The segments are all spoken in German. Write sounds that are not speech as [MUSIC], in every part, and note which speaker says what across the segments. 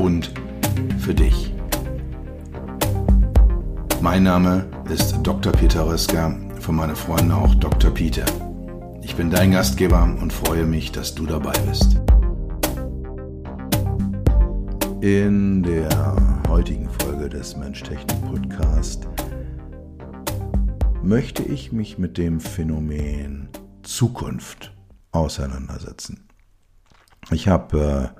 Speaker 1: und für dich. Mein Name ist Dr. Peter Röska, von meinen Freunden auch Dr. Peter. Ich bin dein Gastgeber und freue mich, dass du dabei bist. In der heutigen Folge des Mensch-Technik-Podcast möchte ich mich mit dem Phänomen Zukunft auseinandersetzen. Ich habe äh,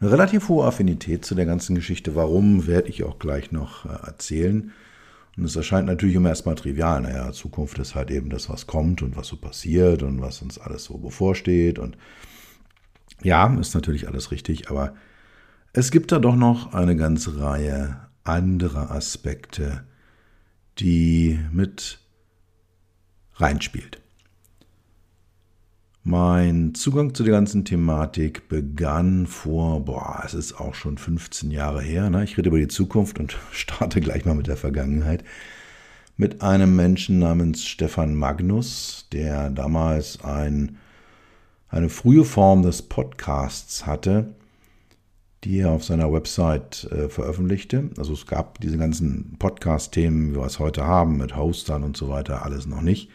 Speaker 1: eine relativ hohe Affinität zu der ganzen Geschichte. Warum, werde ich auch gleich noch äh, erzählen. Und es erscheint natürlich immer erstmal trivial. Naja, Zukunft ist halt eben das, was kommt und was so passiert und was uns alles so bevorsteht. Und ja, ist natürlich alles richtig, aber es gibt da doch noch eine ganze Reihe anderer Aspekte, die mit reinspielt. Mein Zugang zu der ganzen Thematik begann vor, boah, es ist auch schon 15 Jahre her. Ne? Ich rede über die Zukunft und [LAUGHS] starte gleich mal mit der Vergangenheit. Mit einem Menschen namens Stefan Magnus, der damals ein, eine frühe Form des Podcasts hatte, die er auf seiner Website äh, veröffentlichte. Also es gab diese ganzen Podcast-Themen, wie wir es heute haben, mit Hostern und so weiter, alles noch nicht.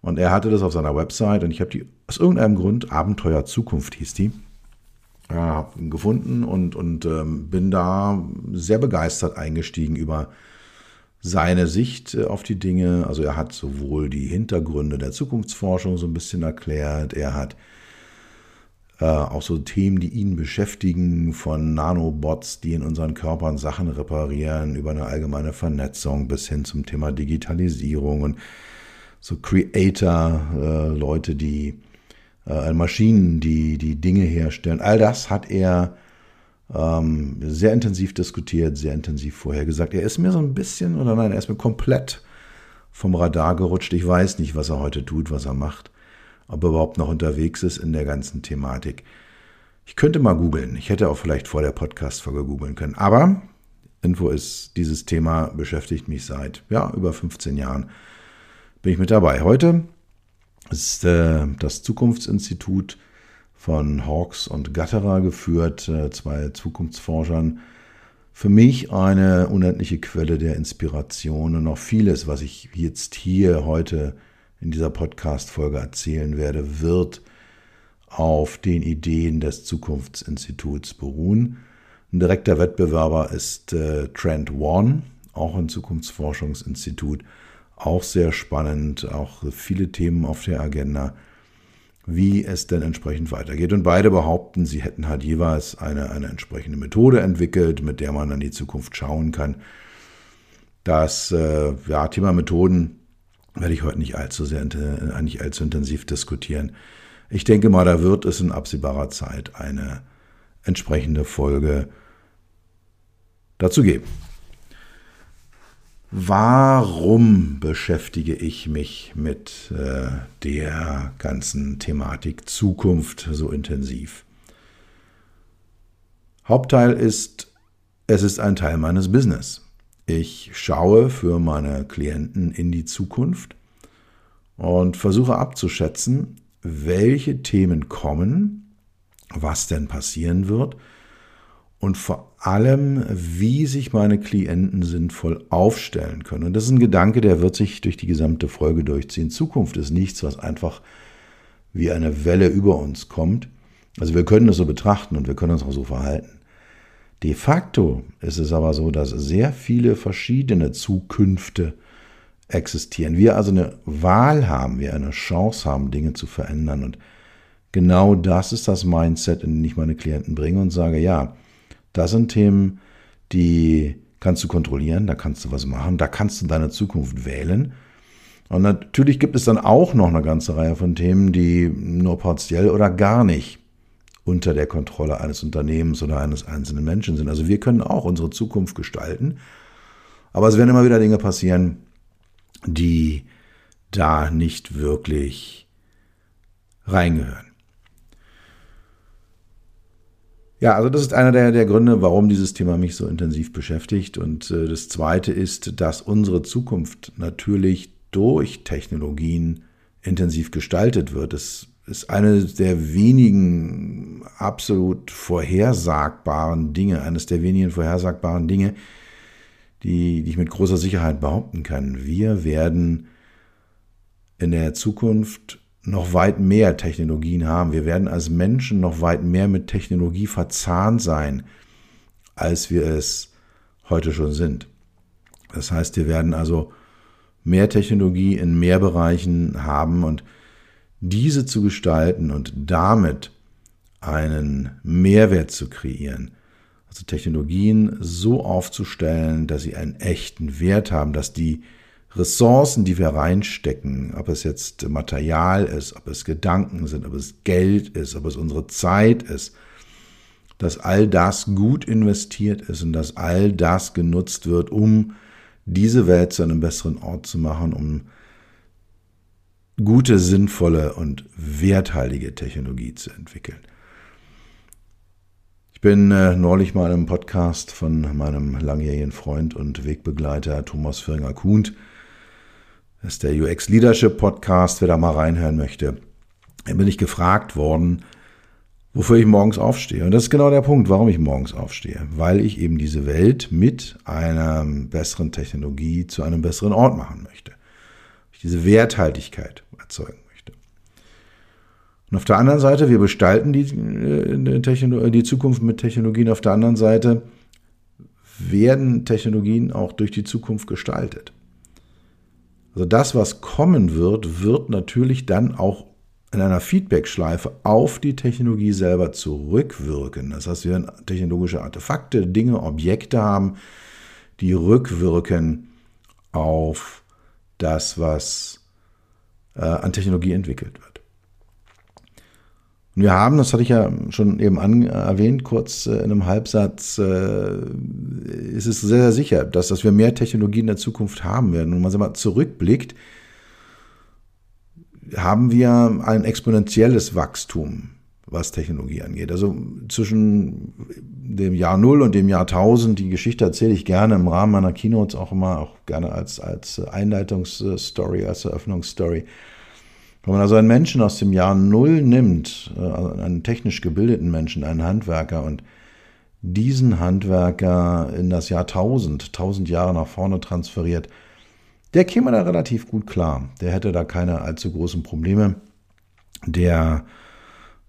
Speaker 1: Und er hatte das auf seiner Website und ich habe die aus irgendeinem Grund, Abenteuer Zukunft hieß die, ja, gefunden und, und ähm, bin da sehr begeistert eingestiegen über seine Sicht äh, auf die Dinge. Also er hat sowohl die Hintergründe der Zukunftsforschung so ein bisschen erklärt, er hat äh, auch so Themen, die ihn beschäftigen, von Nanobots, die in unseren Körpern Sachen reparieren, über eine allgemeine Vernetzung bis hin zum Thema Digitalisierung und so Creator, äh, Leute, die äh, Maschinen, die die Dinge herstellen. All das hat er ähm, sehr intensiv diskutiert, sehr intensiv vorhergesagt. Er ist mir so ein bisschen, oder nein, er ist mir komplett vom Radar gerutscht. Ich weiß nicht, was er heute tut, was er macht, ob er überhaupt noch unterwegs ist in der ganzen Thematik. Ich könnte mal googeln. Ich hätte auch vielleicht vor der Podcast-Folge googeln können. Aber Info ist, dieses Thema beschäftigt mich seit ja, über 15 Jahren bin ich mit dabei. Heute ist äh, das Zukunftsinstitut von Hawks und Gatterer geführt, äh, zwei Zukunftsforschern. Für mich eine unendliche Quelle der Inspiration und noch vieles, was ich jetzt hier heute in dieser Podcast-Folge erzählen werde, wird auf den Ideen des Zukunftsinstituts beruhen. Ein direkter Wettbewerber ist äh, Trend One, auch ein Zukunftsforschungsinstitut auch sehr spannend, auch viele Themen auf der Agenda, wie es denn entsprechend weitergeht. Und beide behaupten, sie hätten halt jeweils eine, eine entsprechende Methode entwickelt, mit der man an die Zukunft schauen kann. Das äh, ja, Thema Methoden werde ich heute nicht allzu sehr nicht allzu intensiv diskutieren. Ich denke mal, da wird es in absehbarer Zeit eine entsprechende Folge dazu geben. Warum beschäftige ich mich mit äh, der ganzen Thematik Zukunft so intensiv? Hauptteil ist, es ist ein Teil meines Business. Ich schaue für meine Klienten in die Zukunft und versuche abzuschätzen, welche Themen kommen, was denn passieren wird und vor allem, wie sich meine Klienten sinnvoll aufstellen können. Und das ist ein Gedanke, der wird sich durch die gesamte Folge durchziehen. Zukunft ist nichts, was einfach wie eine Welle über uns kommt. Also wir können das so betrachten und wir können uns auch so verhalten. De facto ist es aber so, dass sehr viele verschiedene Zukünfte existieren. Wir also eine Wahl haben, wir eine Chance haben, Dinge zu verändern. Und genau das ist das Mindset, in den ich meine Klienten bringe und sage, ja, das sind Themen, die kannst du kontrollieren, da kannst du was machen, da kannst du deine Zukunft wählen. Und natürlich gibt es dann auch noch eine ganze Reihe von Themen, die nur partiell oder gar nicht unter der Kontrolle eines Unternehmens oder eines einzelnen Menschen sind. Also wir können auch unsere Zukunft gestalten, aber es werden immer wieder Dinge passieren, die da nicht wirklich reingehören. Ja, also das ist einer der, der Gründe, warum dieses Thema mich so intensiv beschäftigt. Und äh, das Zweite ist, dass unsere Zukunft natürlich durch Technologien intensiv gestaltet wird. Es ist eine der wenigen absolut vorhersagbaren Dinge, eines der wenigen vorhersagbaren Dinge, die, die ich mit großer Sicherheit behaupten kann. Wir werden in der Zukunft noch weit mehr Technologien haben. Wir werden als Menschen noch weit mehr mit Technologie verzahnt sein, als wir es heute schon sind. Das heißt, wir werden also mehr Technologie in mehr Bereichen haben und diese zu gestalten und damit einen Mehrwert zu kreieren, also Technologien so aufzustellen, dass sie einen echten Wert haben, dass die Ressourcen, die wir reinstecken, ob es jetzt Material ist, ob es Gedanken sind, ob es Geld ist, ob es unsere Zeit ist, dass all das gut investiert ist und dass all das genutzt wird, um diese Welt zu einem besseren Ort zu machen, um gute, sinnvolle und werthaltige Technologie zu entwickeln. Ich bin äh, neulich mal einem Podcast von meinem langjährigen Freund und Wegbegleiter Thomas Firnger-Kuhnt das ist der UX Leadership Podcast, wer da mal reinhören möchte. Da bin ich gefragt worden, wofür ich morgens aufstehe. Und das ist genau der Punkt, warum ich morgens aufstehe. Weil ich eben diese Welt mit einer besseren Technologie zu einem besseren Ort machen möchte. Ich diese Werthaltigkeit erzeugen möchte. Und auf der anderen Seite, wir gestalten die, äh, die Zukunft mit Technologien. Auf der anderen Seite werden Technologien auch durch die Zukunft gestaltet. Also das, was kommen wird, wird natürlich dann auch in einer Feedback-Schleife auf die Technologie selber zurückwirken. Das heißt, wir werden technologische Artefakte, Dinge, Objekte haben, die rückwirken auf das, was äh, an Technologie entwickelt wird. Und wir haben, das hatte ich ja schon eben an, erwähnt, kurz äh, in einem Halbsatz, äh, ist es sehr, sehr sicher, dass, dass wir mehr Technologie in der Zukunft haben werden. Und wenn man mal zurückblickt, haben wir ein exponentielles Wachstum, was Technologie angeht. Also zwischen dem Jahr Null und dem Jahr 1000, die Geschichte erzähle ich gerne im Rahmen meiner Keynotes auch immer, auch gerne als, als Einleitungsstory, als Eröffnungsstory. Wenn man also einen Menschen aus dem Jahr Null nimmt, äh, also einen technisch gebildeten Menschen, einen Handwerker und diesen Handwerker in das Jahr 1000, 1000 Jahre nach vorne transferiert, der käme da relativ gut klar. Der hätte da keine allzu großen Probleme. Der,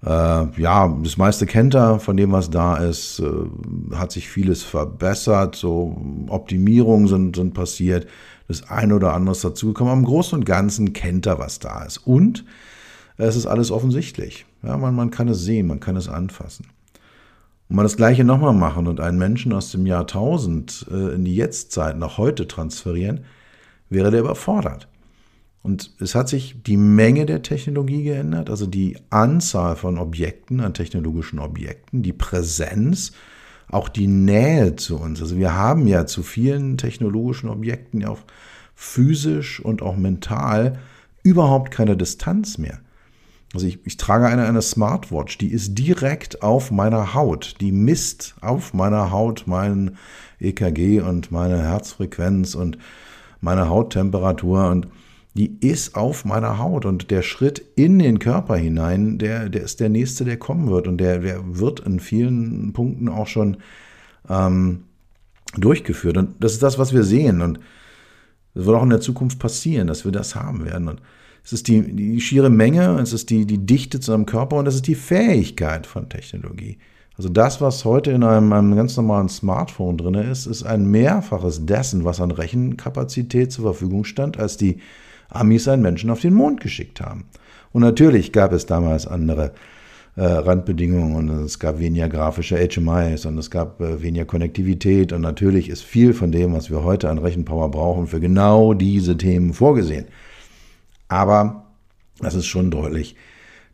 Speaker 1: äh, ja, das meiste kennt er von dem, was da ist, äh, hat sich vieles verbessert, so Optimierungen sind, sind passiert das eine oder andere ist dazugekommen. Im Großen und Ganzen kennt er, was da ist. Und es ist alles offensichtlich. Ja, man, man kann es sehen, man kann es anfassen. Und man das Gleiche nochmal machen und einen Menschen aus dem Jahr 1000 äh, in die Jetztzeit nach heute transferieren, wäre der überfordert. Und es hat sich die Menge der Technologie geändert, also die Anzahl von Objekten, an technologischen Objekten, die Präsenz, auch die Nähe zu uns. Also wir haben ja zu vielen technologischen Objekten ja auch physisch und auch mental überhaupt keine Distanz mehr. Also ich, ich trage eine, eine Smartwatch, die ist direkt auf meiner Haut, die misst auf meiner Haut mein EKG und meine Herzfrequenz und meine Hauttemperatur und die ist auf meiner Haut und der Schritt in den Körper hinein, der, der ist der nächste, der kommen wird und der, der wird in vielen Punkten auch schon ähm, durchgeführt. Und das ist das, was wir sehen und das wird auch in der Zukunft passieren, dass wir das haben werden. Und es ist die, die schiere Menge, es ist die, die Dichte zu einem Körper und es ist die Fähigkeit von Technologie. Also das, was heute in einem, einem ganz normalen Smartphone drin ist, ist ein Mehrfaches dessen, was an Rechenkapazität zur Verfügung stand, als die Amis einen Menschen auf den Mond geschickt haben. Und natürlich gab es damals andere äh, Randbedingungen und es gab weniger grafische HMIs und es gab äh, weniger Konnektivität und natürlich ist viel von dem, was wir heute an Rechenpower brauchen, für genau diese Themen vorgesehen. Aber das ist schon deutlich,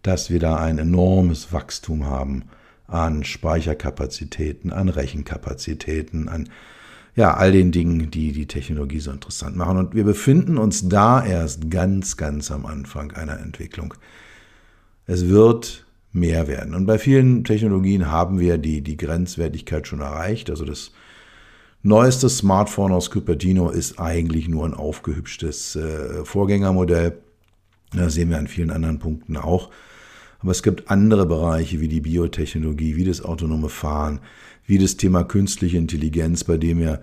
Speaker 1: dass wir da ein enormes Wachstum haben an Speicherkapazitäten, an Rechenkapazitäten, an ja, all den Dingen, die die Technologie so interessant machen. Und wir befinden uns da erst ganz, ganz am Anfang einer Entwicklung. Es wird mehr werden. Und bei vielen Technologien haben wir die, die Grenzwertigkeit schon erreicht. Also das neueste Smartphone aus Cupertino ist eigentlich nur ein aufgehübschtes äh, Vorgängermodell. Das sehen wir an vielen anderen Punkten auch. Aber es gibt andere Bereiche wie die Biotechnologie, wie das autonome Fahren, wie das Thema künstliche Intelligenz, bei dem wir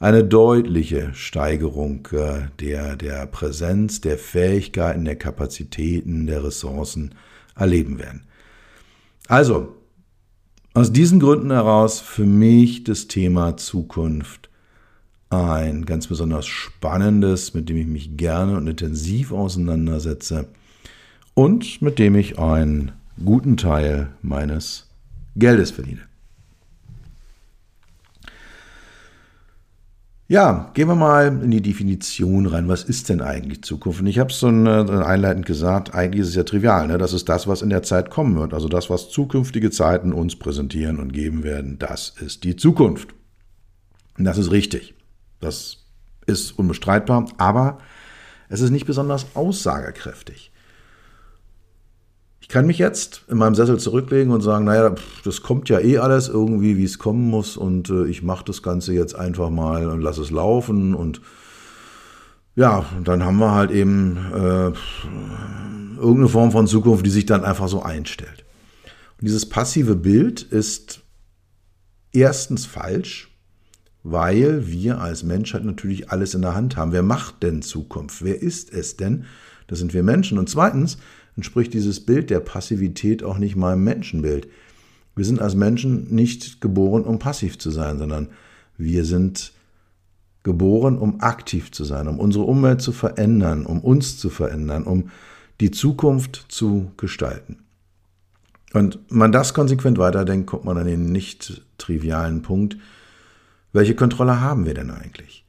Speaker 1: eine deutliche Steigerung äh, der, der Präsenz, der Fähigkeiten, der Kapazitäten, der Ressourcen erleben werden. Also, aus diesen Gründen heraus für mich das Thema Zukunft ein ganz besonders spannendes, mit dem ich mich gerne und intensiv auseinandersetze und mit dem ich einen guten Teil meines Geldes verdiene. Ja, gehen wir mal in die Definition rein. Was ist denn eigentlich Zukunft? Und ich habe es so einleitend gesagt, eigentlich ist es ja trivial. Ne? Das ist das, was in der Zeit kommen wird. Also das, was zukünftige Zeiten uns präsentieren und geben werden, das ist die Zukunft. Und das ist richtig. Das ist unbestreitbar, aber es ist nicht besonders aussagekräftig. Ich kann mich jetzt in meinem Sessel zurücklegen und sagen, naja, das kommt ja eh alles irgendwie, wie es kommen muss und äh, ich mache das Ganze jetzt einfach mal und lasse es laufen und ja, dann haben wir halt eben äh, irgendeine Form von Zukunft, die sich dann einfach so einstellt. Und dieses passive Bild ist erstens falsch, weil wir als Menschheit natürlich alles in der Hand haben. Wer macht denn Zukunft? Wer ist es denn? Das sind wir Menschen. Und zweitens, entspricht dieses Bild der Passivität auch nicht meinem Menschenbild. Wir sind als Menschen nicht geboren, um passiv zu sein, sondern wir sind geboren, um aktiv zu sein, um unsere Umwelt zu verändern, um uns zu verändern, um die Zukunft zu gestalten. Und wenn man das konsequent weiterdenkt, kommt man an den nicht trivialen Punkt, welche Kontrolle haben wir denn eigentlich?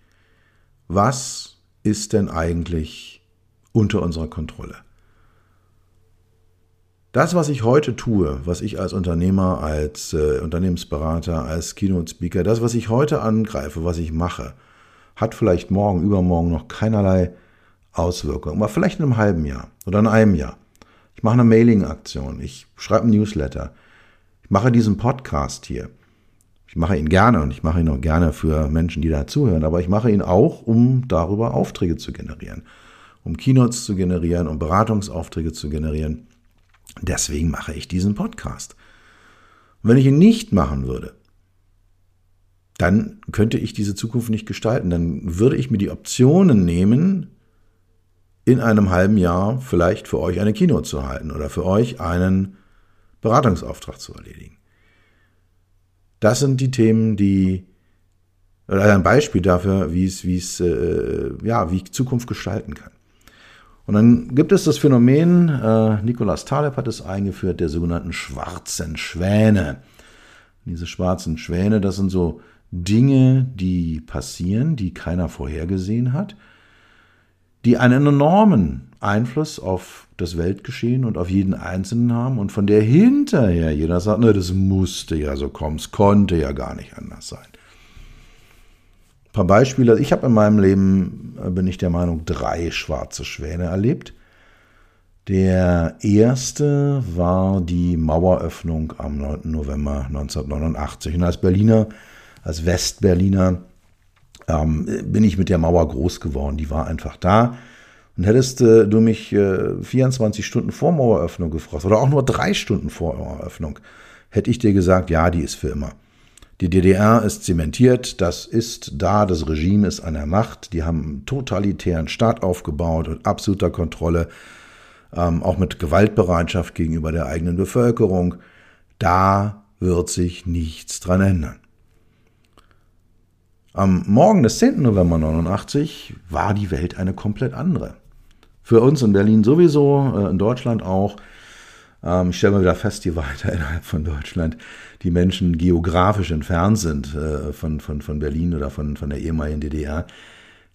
Speaker 1: Was ist denn eigentlich unter unserer Kontrolle? Das, was ich heute tue, was ich als Unternehmer, als äh, Unternehmensberater, als Keynote-Speaker, das, was ich heute angreife, was ich mache, hat vielleicht morgen, übermorgen noch keinerlei Auswirkungen. Aber vielleicht in einem halben Jahr oder in einem Jahr. Ich mache eine Mailing-Aktion, ich schreibe einen Newsletter, ich mache diesen Podcast hier. Ich mache ihn gerne und ich mache ihn auch gerne für Menschen, die da zuhören, aber ich mache ihn auch, um darüber Aufträge zu generieren, um Keynotes zu generieren, um Beratungsaufträge zu generieren. Deswegen mache ich diesen Podcast. Und wenn ich ihn nicht machen würde, dann könnte ich diese Zukunft nicht gestalten. Dann würde ich mir die Optionen nehmen, in einem halben Jahr vielleicht für euch eine Kino zu halten oder für euch einen Beratungsauftrag zu erledigen. Das sind die Themen, die oder ein Beispiel dafür, wie es, wie es, äh, ja, wie ich Zukunft gestalten kann. Und dann gibt es das Phänomen, äh, Nikolaus Taleb hat es eingeführt, der sogenannten schwarzen Schwäne. Diese schwarzen Schwäne, das sind so Dinge, die passieren, die keiner vorhergesehen hat, die einen enormen Einfluss auf das Weltgeschehen und auf jeden Einzelnen haben und von der hinterher jeder sagt, na, das musste ja so kommen, es konnte ja gar nicht anders sein paar Beispiele. Ich habe in meinem Leben, äh, bin ich der Meinung, drei schwarze Schwäne erlebt. Der erste war die Maueröffnung am 9. November 1989. Und als Berliner, als Westberliner, ähm, bin ich mit der Mauer groß geworden. Die war einfach da. Und hättest äh, du mich äh, 24 Stunden vor Maueröffnung gefragt oder auch nur drei Stunden vor Maueröffnung, hätte ich dir gesagt, ja, die ist für immer. Die DDR ist zementiert, das ist da, das Regime ist an der Macht, die haben einen totalitären Staat aufgebaut und absoluter Kontrolle, ähm, auch mit Gewaltbereitschaft gegenüber der eigenen Bevölkerung. Da wird sich nichts dran ändern. Am Morgen des 10. November 89 war die Welt eine komplett andere. Für uns in Berlin sowieso, äh, in Deutschland auch. Ähm, ich stelle mal wieder fest, je weiter [LAUGHS] innerhalb von Deutschland die Menschen geografisch entfernt sind äh, von, von, von Berlin oder von, von der ehemaligen DDR,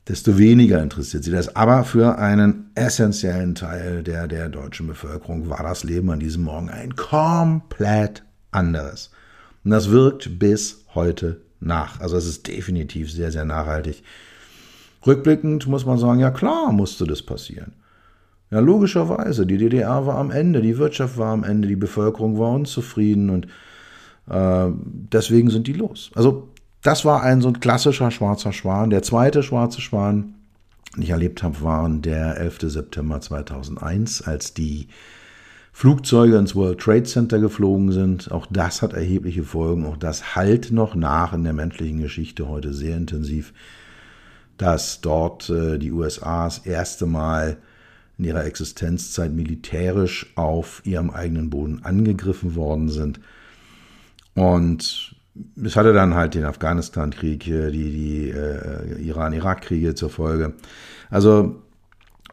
Speaker 1: desto weniger interessiert sie das. Aber für einen essentiellen Teil der, der deutschen Bevölkerung war das Leben an diesem Morgen ein komplett anderes. Und das wirkt bis heute nach. Also es ist definitiv sehr, sehr nachhaltig. Rückblickend muss man sagen, ja klar musste das passieren. Ja, logischerweise, die DDR war am Ende, die Wirtschaft war am Ende, die Bevölkerung war unzufrieden und äh, deswegen sind die los. Also das war ein so ein klassischer schwarzer Schwan. Der zweite schwarze Schwan, den ich erlebt habe, war der 11. September 2001, als die Flugzeuge ins World Trade Center geflogen sind. Auch das hat erhebliche Folgen. Auch das halt noch nach in der menschlichen Geschichte heute sehr intensiv, dass dort äh, die USA das erste Mal in ihrer Existenzzeit militärisch auf ihrem eigenen Boden angegriffen worden sind. Und es hatte dann halt den Afghanistan-Krieg, die, die äh, Iran-Irak-Kriege zur Folge. Also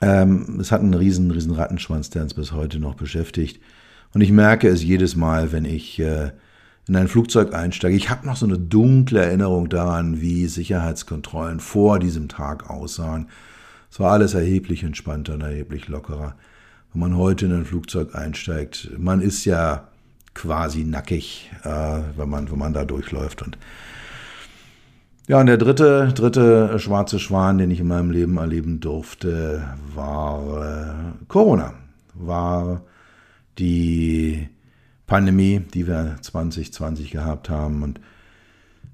Speaker 1: ähm, es hat einen riesen, riesen Rattenschwanz, der uns bis heute noch beschäftigt. Und ich merke es jedes Mal, wenn ich äh, in ein Flugzeug einsteige. Ich habe noch so eine dunkle Erinnerung daran, wie Sicherheitskontrollen vor diesem Tag aussahen. Es war alles erheblich entspannter und erheblich lockerer. Wenn man heute in ein Flugzeug einsteigt, man ist ja quasi nackig, äh, wenn, man, wenn man da durchläuft. Und ja, und der dritte, dritte schwarze Schwan, den ich in meinem Leben erleben durfte, war äh, Corona. War die Pandemie, die wir 2020 gehabt haben. Und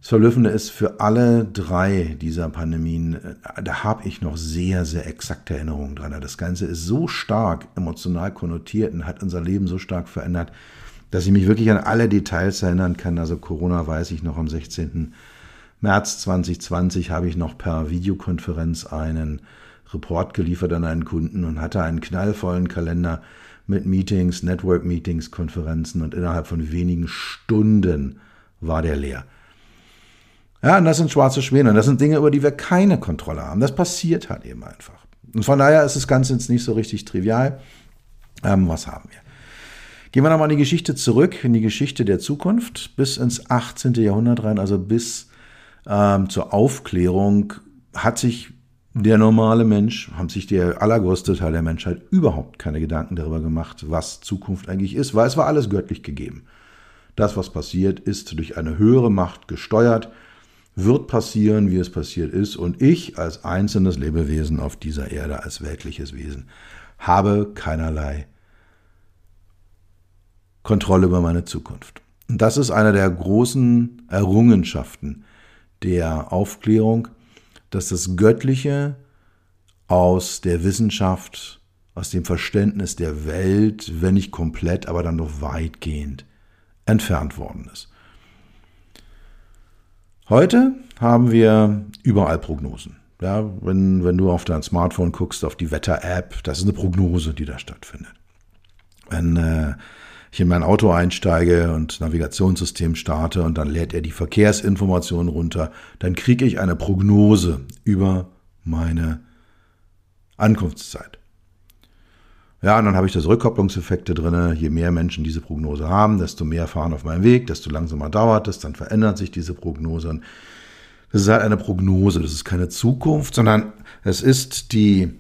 Speaker 1: Verblüffende ist, für alle drei dieser Pandemien, äh, da habe ich noch sehr, sehr exakte Erinnerungen dran. Das Ganze ist so stark emotional konnotiert und hat unser Leben so stark verändert, dass ich mich wirklich an alle Details erinnern kann. Also Corona weiß ich noch am 16. März 2020 habe ich noch per Videokonferenz einen Report geliefert an einen Kunden und hatte einen knallvollen Kalender mit Meetings, Network-Meetings, Konferenzen und innerhalb von wenigen Stunden war der leer. Ja, und das sind schwarze Schwäne und das sind Dinge, über die wir keine Kontrolle haben. Das passiert halt eben einfach. Und von daher ist das Ganze jetzt nicht so richtig trivial. Ähm, was haben wir? Gehen wir nochmal in die Geschichte zurück, in die Geschichte der Zukunft, bis ins 18. Jahrhundert rein, also bis ähm, zur Aufklärung, hat sich der normale Mensch, haben sich der allergrößte Teil der Menschheit überhaupt keine Gedanken darüber gemacht, was Zukunft eigentlich ist, weil es war alles göttlich gegeben. Das, was passiert, ist durch eine höhere Macht gesteuert, wird passieren, wie es passiert ist, und ich als einzelnes Lebewesen auf dieser Erde, als weltliches Wesen, habe keinerlei Kontrolle über meine Zukunft. Und das ist eine der großen Errungenschaften der Aufklärung, dass das Göttliche aus der Wissenschaft, aus dem Verständnis der Welt, wenn nicht komplett, aber dann doch weitgehend entfernt worden ist. Heute haben wir überall Prognosen. Ja, wenn, wenn du auf dein Smartphone guckst, auf die Wetter-App, das ist eine Prognose, die da stattfindet. Wenn äh, ich in mein Auto einsteige und Navigationssystem starte und dann lädt er die Verkehrsinformationen runter, dann kriege ich eine Prognose über meine Ankunftszeit. Ja, und dann habe ich das Rückkopplungseffekte drin. Je mehr Menschen diese Prognose haben, desto mehr fahren auf meinem Weg, desto langsamer dauert es, dann verändert sich diese Prognose. Und das ist halt eine Prognose, das ist keine Zukunft, sondern es ist die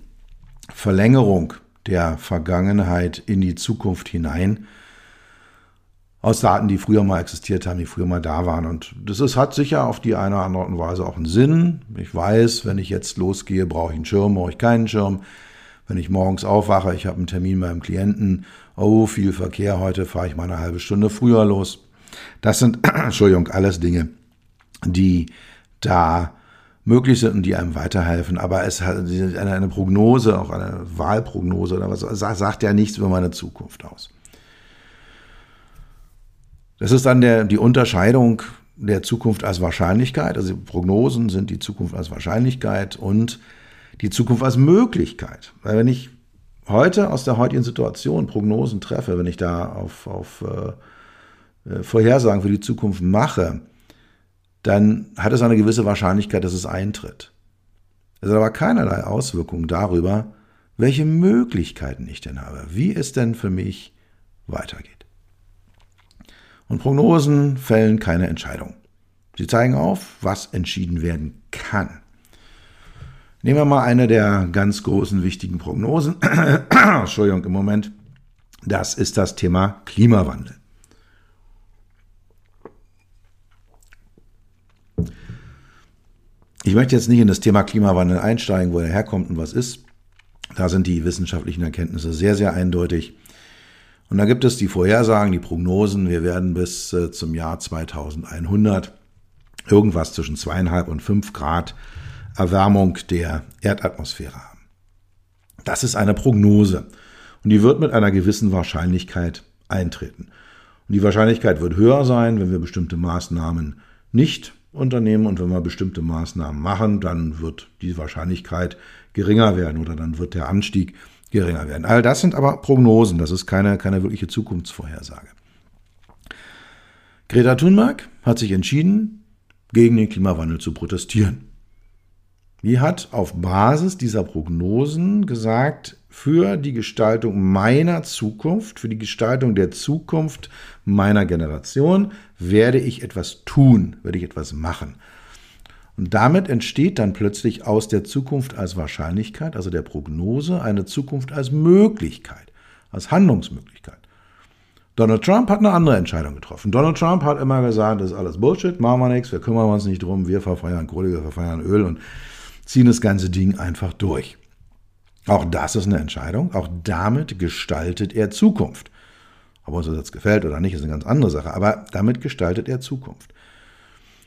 Speaker 1: Verlängerung der Vergangenheit in die Zukunft hinein aus Daten, die früher mal existiert haben, die früher mal da waren. Und das ist, hat sicher auf die eine oder andere Weise auch einen Sinn. Ich weiß, wenn ich jetzt losgehe, brauche ich einen Schirm, brauche ich keinen Schirm. Wenn ich morgens aufwache, ich habe einen Termin beim Klienten, oh, viel Verkehr heute, fahre ich mal eine halbe Stunde früher los. Das sind, [CLEARS THROAT] Entschuldigung, alles Dinge, die da möglich sind und die einem weiterhelfen. Aber es hat eine Prognose, auch eine Wahlprognose oder was, sagt ja nichts über meine Zukunft aus. Das ist dann der, die Unterscheidung der Zukunft als Wahrscheinlichkeit. Also Prognosen sind die Zukunft als Wahrscheinlichkeit und die Zukunft als Möglichkeit. Weil wenn ich heute aus der heutigen Situation Prognosen treffe, wenn ich da auf, auf äh, äh Vorhersagen für die Zukunft mache, dann hat es eine gewisse Wahrscheinlichkeit, dass es eintritt. Es hat aber keinerlei Auswirkungen darüber, welche Möglichkeiten ich denn habe, wie es denn für mich weitergeht. Und Prognosen fällen keine Entscheidung. Sie zeigen auf, was entschieden werden kann. Nehmen wir mal eine der ganz großen wichtigen Prognosen. [CLEARS THROAT] Entschuldigung, im Moment. Das ist das Thema Klimawandel. Ich möchte jetzt nicht in das Thema Klimawandel einsteigen, wo er herkommt und was ist. Da sind die wissenschaftlichen Erkenntnisse sehr, sehr eindeutig. Und da gibt es die Vorhersagen, die Prognosen. Wir werden bis äh, zum Jahr 2100 irgendwas zwischen zweieinhalb und fünf Grad Erwärmung der Erdatmosphäre haben. Das ist eine Prognose und die wird mit einer gewissen Wahrscheinlichkeit eintreten. Und die Wahrscheinlichkeit wird höher sein, wenn wir bestimmte Maßnahmen nicht unternehmen und wenn wir bestimmte Maßnahmen machen, dann wird die Wahrscheinlichkeit geringer werden oder dann wird der Anstieg geringer werden. All das sind aber Prognosen, das ist keine, keine wirkliche Zukunftsvorhersage. Greta Thunberg hat sich entschieden, gegen den Klimawandel zu protestieren. Die hat auf Basis dieser Prognosen gesagt, für die Gestaltung meiner Zukunft, für die Gestaltung der Zukunft meiner Generation werde ich etwas tun, werde ich etwas machen. Und damit entsteht dann plötzlich aus der Zukunft als Wahrscheinlichkeit, also der Prognose, eine Zukunft als Möglichkeit, als Handlungsmöglichkeit. Donald Trump hat eine andere Entscheidung getroffen. Donald Trump hat immer gesagt, das ist alles Bullshit, machen wir nichts, wir kümmern uns nicht drum, wir verfeuern Kohle, wir verfeuern Öl und ziehen das ganze Ding einfach durch. Auch das ist eine Entscheidung. Auch damit gestaltet er Zukunft. Ob uns das jetzt gefällt oder nicht, ist eine ganz andere Sache. Aber damit gestaltet er Zukunft.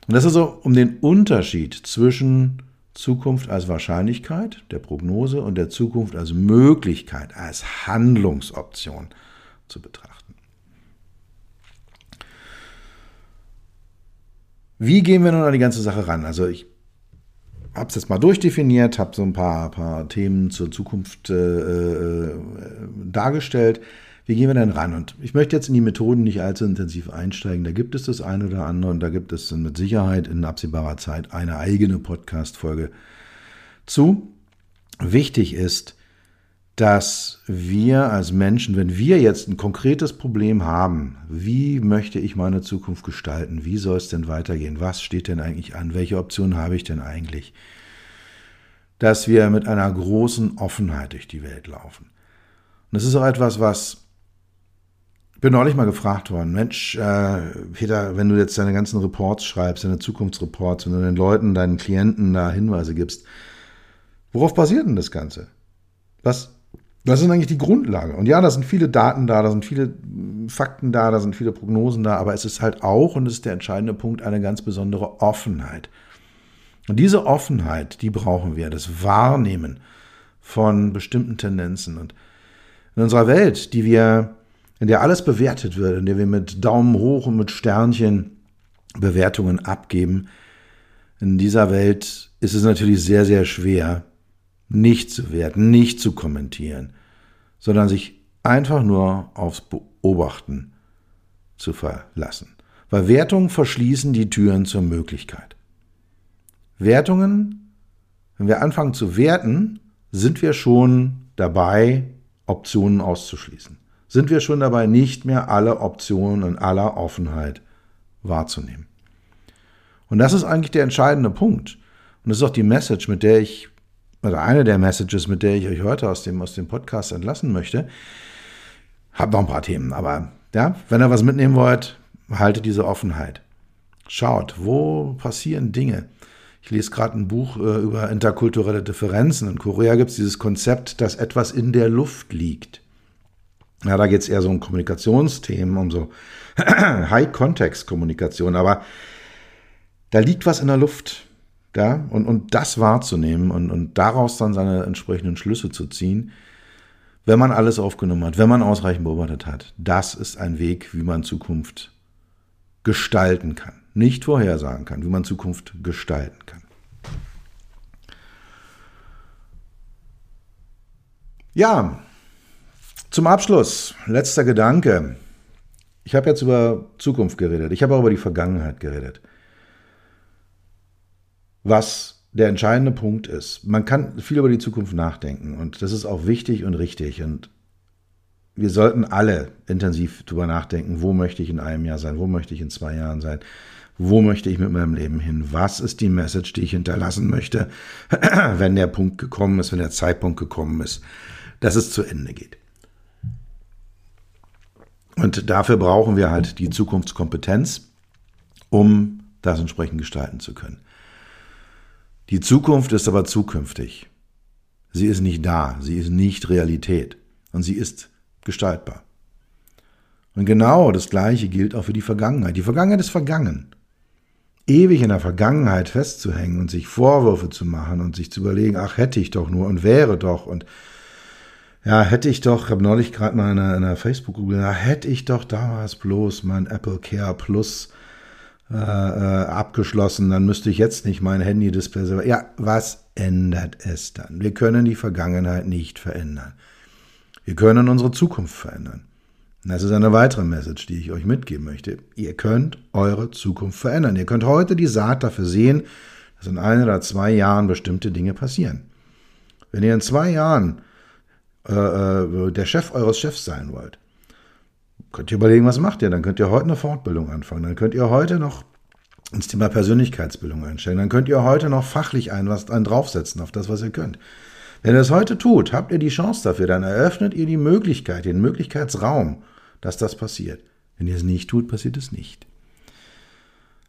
Speaker 1: Und das ist so um den Unterschied zwischen Zukunft als Wahrscheinlichkeit, der Prognose, und der Zukunft als Möglichkeit, als Handlungsoption zu betrachten. Wie gehen wir nun an die ganze Sache ran? Also ich habe es jetzt mal durchdefiniert, habe so ein paar, paar Themen zur Zukunft äh, äh, dargestellt. Wie gehen wir denn ran? Und ich möchte jetzt in die Methoden nicht allzu intensiv einsteigen. Da gibt es das eine oder andere und da gibt es mit Sicherheit in absehbarer Zeit eine eigene Podcast-Folge zu. Wichtig ist, dass wir als Menschen, wenn wir jetzt ein konkretes Problem haben, wie möchte ich meine Zukunft gestalten, wie soll es denn weitergehen, was steht denn eigentlich an, welche Optionen habe ich denn eigentlich, dass wir mit einer großen Offenheit durch die Welt laufen. Und das ist auch etwas, was ich bin neulich mal gefragt worden, Mensch, äh, Peter, wenn du jetzt deine ganzen Reports schreibst, deine Zukunftsreports, wenn du den Leuten, deinen Klienten da Hinweise gibst, worauf basiert denn das Ganze? Was, das ist eigentlich die Grundlage. Und ja, da sind viele Daten da, da sind viele Fakten da, da sind viele Prognosen da, aber es ist halt auch, und das ist der entscheidende Punkt, eine ganz besondere Offenheit. Und diese Offenheit, die brauchen wir, das Wahrnehmen von bestimmten Tendenzen. Und in unserer Welt, die wir, in der alles bewertet wird, in der wir mit Daumen hoch und mit Sternchen Bewertungen abgeben, in dieser Welt ist es natürlich sehr, sehr schwer, nicht zu werten, nicht zu kommentieren, sondern sich einfach nur aufs Beobachten zu verlassen. Weil Wertungen verschließen die Türen zur Möglichkeit. Wertungen, wenn wir anfangen zu werten, sind wir schon dabei, Optionen auszuschließen. Sind wir schon dabei, nicht mehr alle Optionen in aller Offenheit wahrzunehmen. Und das ist eigentlich der entscheidende Punkt. Und das ist auch die Message, mit der ich oder eine der Messages, mit der ich euch heute aus dem, aus dem Podcast entlassen möchte. Hab noch ein paar Themen, aber ja, wenn ihr was mitnehmen wollt, haltet diese Offenheit. Schaut, wo passieren Dinge. Ich lese gerade ein Buch äh, über interkulturelle Differenzen. In Korea gibt es dieses Konzept, dass etwas in der Luft liegt. Ja, da geht es eher so um Kommunikationsthemen, um so [CLEARS THROAT] High-Context-Kommunikation, aber da liegt was in der Luft. Ja, und, und das wahrzunehmen und, und daraus dann seine entsprechenden Schlüsse zu ziehen, wenn man alles aufgenommen hat, wenn man ausreichend beobachtet hat, das ist ein Weg, wie man Zukunft gestalten kann. Nicht vorhersagen kann, wie man Zukunft gestalten kann. Ja, zum Abschluss, letzter Gedanke. Ich habe jetzt über Zukunft geredet, ich habe auch über die Vergangenheit geredet was der entscheidende Punkt ist. Man kann viel über die Zukunft nachdenken und das ist auch wichtig und richtig. Und wir sollten alle intensiv drüber nachdenken, wo möchte ich in einem Jahr sein, wo möchte ich in zwei Jahren sein, wo möchte ich mit meinem Leben hin, was ist die Message, die ich hinterlassen möchte, [CLEARS THROAT] wenn der Punkt gekommen ist, wenn der Zeitpunkt gekommen ist, dass es zu Ende geht. Und dafür brauchen wir halt die Zukunftskompetenz, um das entsprechend gestalten zu können. Die Zukunft ist aber zukünftig. Sie ist nicht da, sie ist nicht Realität und sie ist gestaltbar. Und genau das Gleiche gilt auch für die Vergangenheit. Die Vergangenheit ist vergangen. Ewig in der Vergangenheit festzuhängen und sich Vorwürfe zu machen und sich zu überlegen, ach hätte ich doch nur und wäre doch und ja, hätte ich doch, ich habe neulich gerade mal in einer, einer Facebook-Gruppe, ja, hätte ich doch damals bloß mein Apple Care Plus äh, äh, abgeschlossen, dann müsste ich jetzt nicht mein Handy-Display. Ja, was ändert es dann? Wir können die Vergangenheit nicht verändern. Wir können unsere Zukunft verändern. Das ist eine weitere Message, die ich euch mitgeben möchte. Ihr könnt eure Zukunft verändern. Ihr könnt heute die Saat dafür sehen, dass in ein oder zwei Jahren bestimmte Dinge passieren. Wenn ihr in zwei Jahren äh, äh, der Chef eures Chefs sein wollt, könnt ihr überlegen, was macht ihr? Dann könnt ihr heute eine Fortbildung anfangen. Dann könnt ihr heute noch ins Thema Persönlichkeitsbildung einstellen. Dann könnt ihr heute noch fachlich ein was einen draufsetzen auf das, was ihr könnt. Wenn ihr das heute tut, habt ihr die Chance dafür, dann eröffnet ihr die Möglichkeit, den Möglichkeitsraum, dass das passiert. Wenn ihr es nicht tut, passiert es nicht.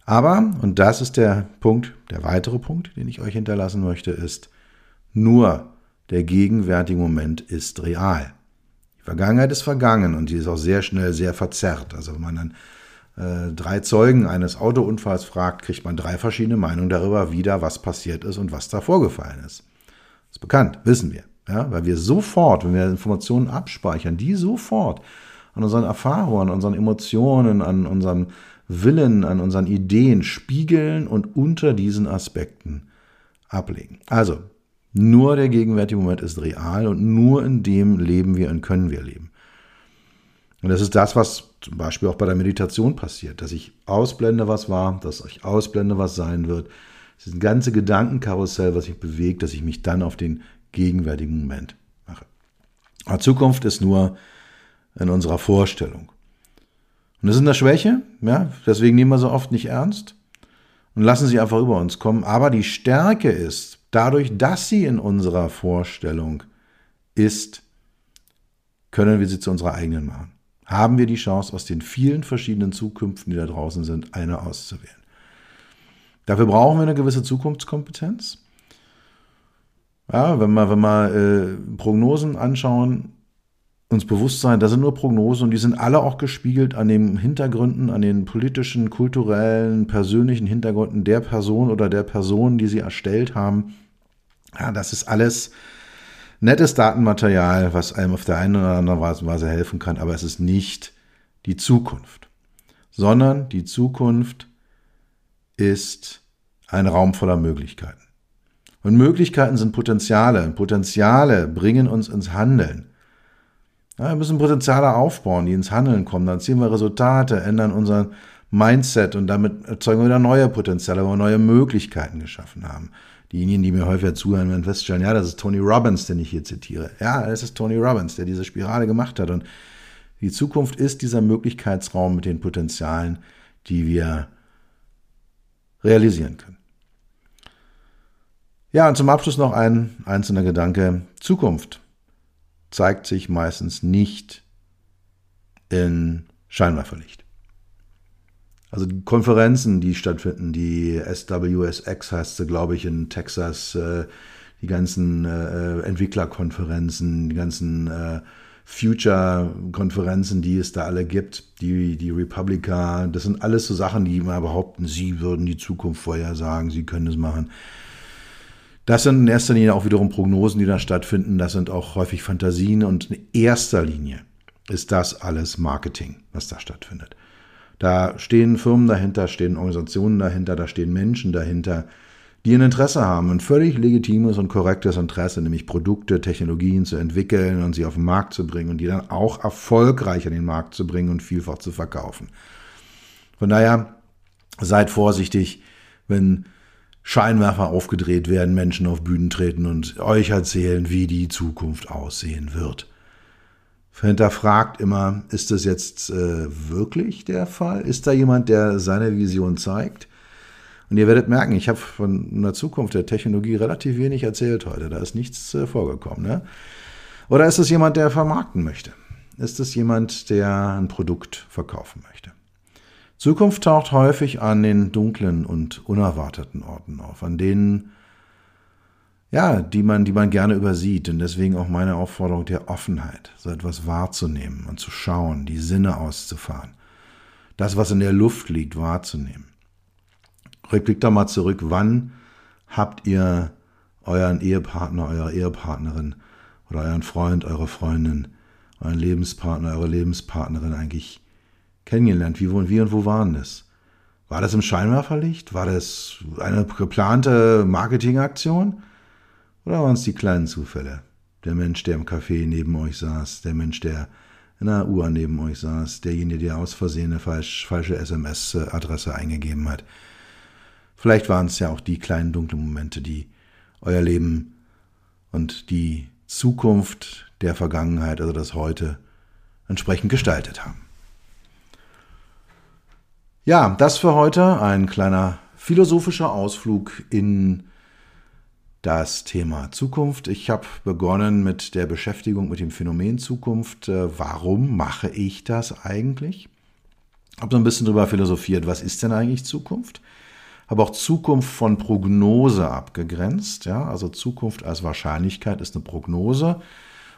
Speaker 1: Aber, und das ist der Punkt, der weitere Punkt, den ich euch hinterlassen möchte, ist, nur der gegenwärtige Moment ist real. Vergangenheit ist vergangen und die ist auch sehr schnell sehr verzerrt. Also wenn man dann äh, drei Zeugen eines Autounfalls fragt, kriegt man drei verschiedene Meinungen darüber, wie da was passiert ist und was da vorgefallen ist. Das ist bekannt, wissen wir. Ja, weil wir sofort, wenn wir Informationen abspeichern, die sofort an unseren Erfahrungen, an unseren Emotionen, an unserem Willen, an unseren Ideen spiegeln und unter diesen Aspekten ablegen. Also, nur der gegenwärtige Moment ist real und nur in dem leben wir und können wir leben. Und das ist das, was zum Beispiel auch bei der Meditation passiert, dass ich ausblende, was war, dass ich ausblende, was sein wird. Das ist ein ganze Gedankenkarussell, was sich bewegt, dass ich mich dann auf den gegenwärtigen Moment mache. Aber Zukunft ist nur in unserer Vorstellung. Und das ist eine Schwäche, ja, deswegen nehmen wir so oft nicht ernst und lassen sie einfach über uns kommen. Aber die Stärke ist, Dadurch, dass sie in unserer Vorstellung ist, können wir sie zu unserer eigenen machen. Haben wir die Chance, aus den vielen verschiedenen Zukünften, die da draußen sind, eine auszuwählen. Dafür brauchen wir eine gewisse Zukunftskompetenz. Ja, wenn wir, wenn wir äh, Prognosen anschauen, uns bewusst sein, das sind nur Prognosen und die sind alle auch gespiegelt an den Hintergründen, an den politischen, kulturellen, persönlichen Hintergründen der Person oder der Personen, die sie erstellt haben. Ja, das ist alles nettes Datenmaterial, was einem auf der einen oder anderen Weise helfen kann, aber es ist nicht die Zukunft, sondern die Zukunft ist ein Raum voller Möglichkeiten. Und Möglichkeiten sind Potenziale. Potenziale bringen uns ins Handeln. Ja, wir müssen Potenziale aufbauen, die ins Handeln kommen. Dann ziehen wir Resultate, ändern unser Mindset und damit erzeugen wir wieder neue Potenziale, wo wir neue Möglichkeiten geschaffen haben. Diejenigen, die mir häufiger zuhören, werden feststellen, ja, das ist Tony Robbins, den ich hier zitiere. Ja, das ist Tony Robbins, der diese Spirale gemacht hat. Und die Zukunft ist dieser Möglichkeitsraum mit den Potenzialen, die wir realisieren können. Ja, und zum Abschluss noch ein einzelner Gedanke. Zukunft zeigt sich meistens nicht in Scheinwerferlicht. Also die Konferenzen, die stattfinden, die SWSX heißt sie, glaube ich, in Texas, äh, die ganzen äh, Entwicklerkonferenzen, die ganzen äh, Future-Konferenzen, die es da alle gibt, die, die Republika, das sind alles so Sachen, die immer behaupten, sie würden die Zukunft vorhersagen, sie können es machen. Das sind in erster Linie auch wiederum Prognosen, die da stattfinden. Das sind auch häufig Fantasien und in erster Linie ist das alles Marketing, was da stattfindet. Da stehen Firmen dahinter, stehen Organisationen dahinter, da stehen Menschen dahinter, die ein Interesse haben, ein völlig legitimes und korrektes Interesse, nämlich Produkte, Technologien zu entwickeln und sie auf den Markt zu bringen und die dann auch erfolgreich an den Markt zu bringen und vielfach zu verkaufen. Von daher seid vorsichtig, wenn Scheinwerfer aufgedreht werden, Menschen auf Bühnen treten und euch erzählen, wie die Zukunft aussehen wird. hinterfragt immer, ist das jetzt äh, wirklich der Fall? Ist da jemand, der seine Vision zeigt? Und ihr werdet merken, ich habe von einer Zukunft der Technologie relativ wenig erzählt heute. Da ist nichts äh, vorgekommen. Ne? Oder ist es jemand, der vermarkten möchte? Ist es jemand, der ein Produkt verkaufen möchte? Zukunft taucht häufig an den dunklen und unerwarteten Orten auf, an denen ja, die man, die man gerne übersieht. Und deswegen auch meine Aufforderung der Offenheit, so etwas wahrzunehmen und zu schauen, die Sinne auszufahren. Das, was in der Luft liegt, wahrzunehmen. Rückblick doch mal zurück, wann habt ihr euren Ehepartner, eure Ehepartnerin oder euren Freund, eure Freundin, euren Lebenspartner, eure Lebenspartnerin eigentlich kennengelernt? Wie, wo, wie und wo waren das? War das im Scheinwerferlicht? War das eine geplante Marketingaktion? Oder waren es die kleinen Zufälle? Der Mensch, der im Café neben euch saß, der Mensch, der in einer Uhr neben euch saß, derjenige, der aus Versehen eine falsch, falsche SMS-Adresse eingegeben hat. Vielleicht waren es ja auch die kleinen dunklen Momente, die euer Leben und die Zukunft der Vergangenheit, also das Heute, entsprechend gestaltet haben. Ja, das für heute ein kleiner philosophischer Ausflug in das Thema Zukunft. Ich habe begonnen mit der Beschäftigung mit dem Phänomen Zukunft. Äh, warum mache ich das eigentlich? Habe so ein bisschen darüber philosophiert, was ist denn eigentlich Zukunft? Habe auch Zukunft von Prognose abgegrenzt. Ja? Also Zukunft als Wahrscheinlichkeit ist eine Prognose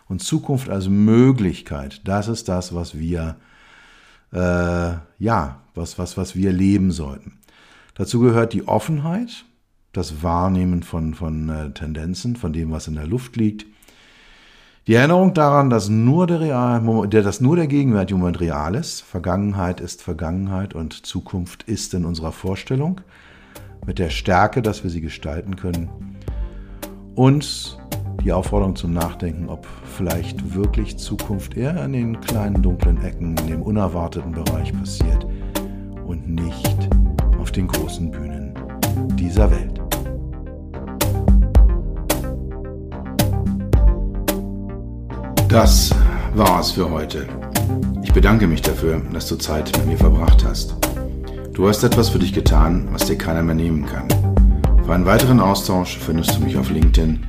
Speaker 1: und Zukunft als Möglichkeit, das ist das, was wir äh, ja, was, was, was wir leben sollten. Dazu gehört die Offenheit, das Wahrnehmen von, von äh, Tendenzen, von dem, was in der Luft liegt. Die Erinnerung daran, dass nur der, Real, dass nur der Gegenwärtige Moment real ist. Vergangenheit ist Vergangenheit und Zukunft ist in unserer Vorstellung. Mit der Stärke, dass wir sie gestalten können. Und die Aufforderung zum Nachdenken, ob vielleicht wirklich Zukunft eher in den kleinen dunklen Ecken, in dem unerwarteten Bereich passiert und nicht auf den großen Bühnen dieser Welt. Das war's für heute. Ich bedanke mich dafür, dass du Zeit mit mir verbracht hast. Du hast etwas für dich getan, was dir keiner mehr nehmen kann. Für einen weiteren Austausch findest du mich auf LinkedIn